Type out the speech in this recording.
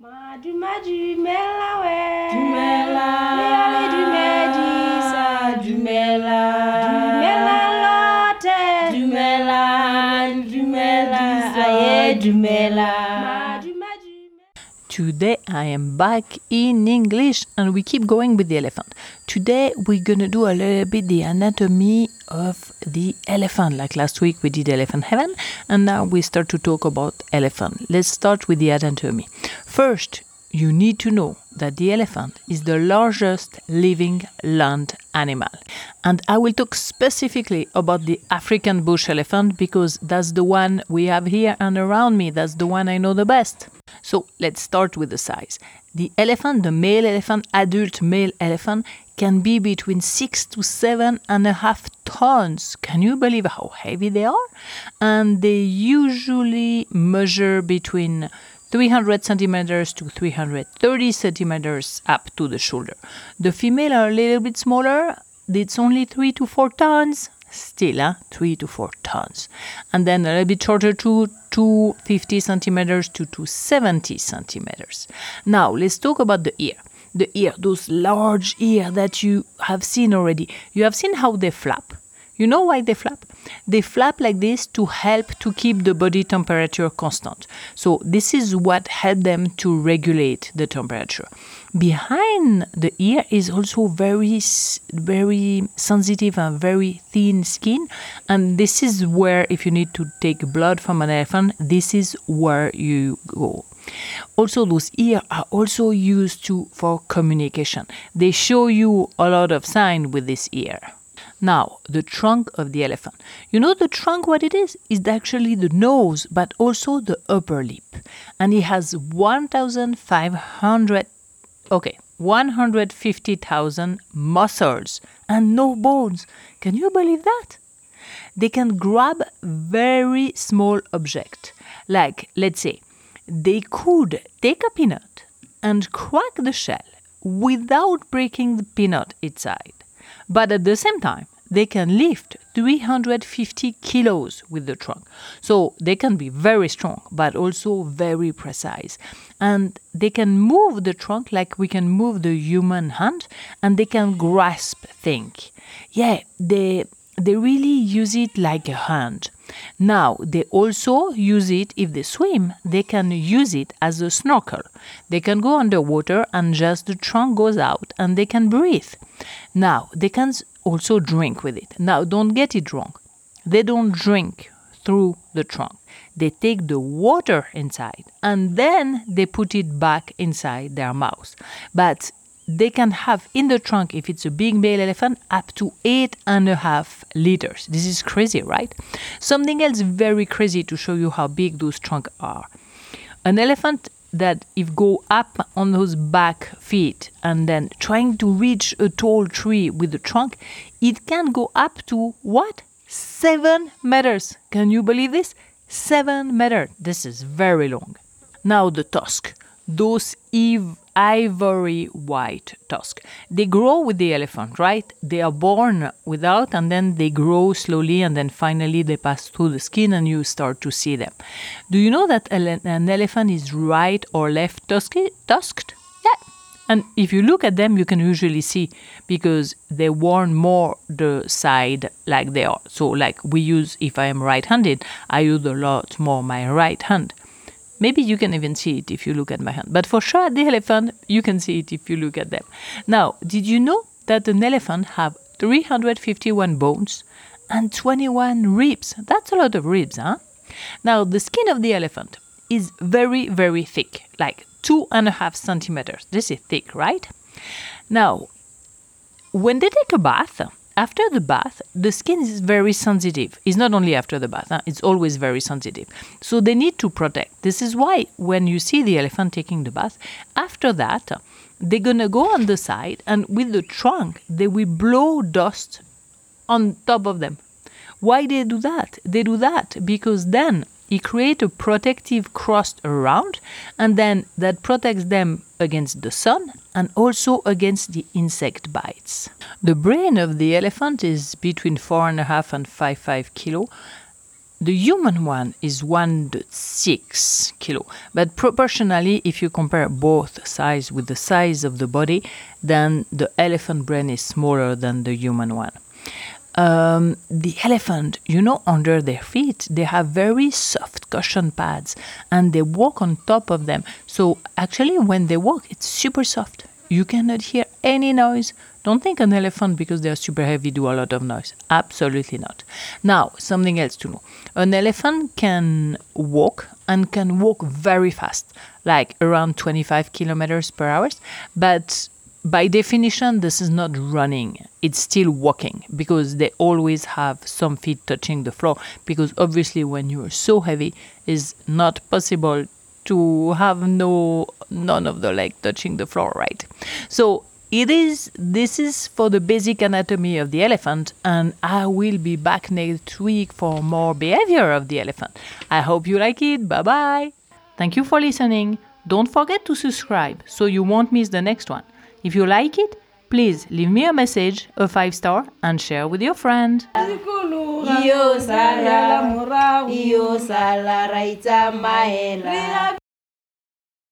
Madu madu mela we Dumela. Meale du medisa Dumela. Dumela lote Dumela. Dumela. Aye, Dumela. Madu Today I am back in English and we keep going with the elephant. Today we're gonna do a little bit the anatomy of the elephant. Like last week we did elephant heaven and now we start to talk about elephant. Let's start with the anatomy. First, you need to know that the elephant is the largest living land animal. And I will talk specifically about the African bush elephant because that's the one we have here and around me. That's the one I know the best. So let's start with the size. The elephant, the male elephant, adult male elephant, can be between six to seven and a half tons. Can you believe how heavy they are? And they usually measure between 300 centimeters to 330 centimeters up to the shoulder. The female are a little bit smaller, it's only 3 to 4 tons. Still, huh? 3 to 4 tons. And then a little bit shorter to 250 centimeters to 270 centimeters. Now, let's talk about the ear. The ear, those large ear that you have seen already. You have seen how they flap. You know why they flap? They flap like this to help to keep the body temperature constant. So this is what help them to regulate the temperature. Behind the ear is also very very sensitive and very thin skin and this is where if you need to take blood from an elephant, this is where you go. Also, those ears are also used to for communication. They show you a lot of sign with this ear. Now, the trunk of the elephant. You know the trunk what it is? It's actually the nose, but also the upper lip. And it has 1,500, okay, 150,000 muscles and no bones. Can you believe that? They can grab very small object. Like, let's say, they could take a peanut and crack the shell without breaking the peanut inside. But at the same time, they can lift 350 kilos with the trunk. So they can be very strong, but also very precise. And they can move the trunk like we can move the human hand, and they can grasp things. Yeah, they they really use it like a hand. Now, they also use it if they swim, they can use it as a snorkel. They can go underwater and just the trunk goes out and they can breathe. Now, they can also drink with it. Now, don't get it wrong. They don't drink through the trunk. They take the water inside and then they put it back inside their mouth. But they can have in the trunk, if it's a big male elephant, up to eight and a half liters. This is crazy, right? Something else very crazy to show you how big those trunks are. An elephant that if go up on those back feet and then trying to reach a tall tree with the trunk, it can go up to what? Seven meters. Can you believe this? Seven meters. This is very long. Now the tusk. Those ev- ivory white tusks. They grow with the elephant, right? They are born without and then they grow slowly and then finally they pass through the skin and you start to see them. Do you know that an elephant is right or left tusky- tusked? Yeah. And if you look at them, you can usually see because they warn more the side like they are. So, like we use, if I am right handed, I use a lot more my right hand. Maybe you can even see it if you look at my hand. But for sure, the elephant, you can see it if you look at them. Now, did you know that an elephant have 351 bones and 21 ribs? That's a lot of ribs, huh? Now, the skin of the elephant is very, very thick, like two and a half centimeters. This is thick, right? Now, when they take a bath, after the bath, the skin is very sensitive. It's not only after the bath, huh? it's always very sensitive. So they need to protect. This is why when you see the elephant taking the bath, after that, they're gonna go on the side and with the trunk, they will blow dust on top of them. Why they do that? They do that because then it creates a protective crust around, and then that protects them against the sun and also against the insect bites. The brain of the elephant is between four and a half and five five kilo, the human one is 1.6 kilo, but proportionally, if you compare both size with the size of the body, then the elephant brain is smaller than the human one. Um, the elephant, you know, under their feet, they have very soft cushion pads and they walk on top of them. So, actually, when they walk, it's super soft. You cannot hear any noise. Don't think an elephant, because they are super heavy, do a lot of noise. Absolutely not. Now, something else to know an elephant can walk and can walk very fast, like around 25 kilometers per hour, but by definition, this is not running, it's still walking because they always have some feet touching the floor. Because obviously, when you are so heavy, it's not possible to have no none of the leg touching the floor, right? So it is this is for the basic anatomy of the elephant and I will be back next week for more behavior of the elephant. I hope you like it. Bye bye. Thank you for listening. Don't forget to subscribe so you won't miss the next one. If you like it, please leave me a message, a 5 star and share with your friend.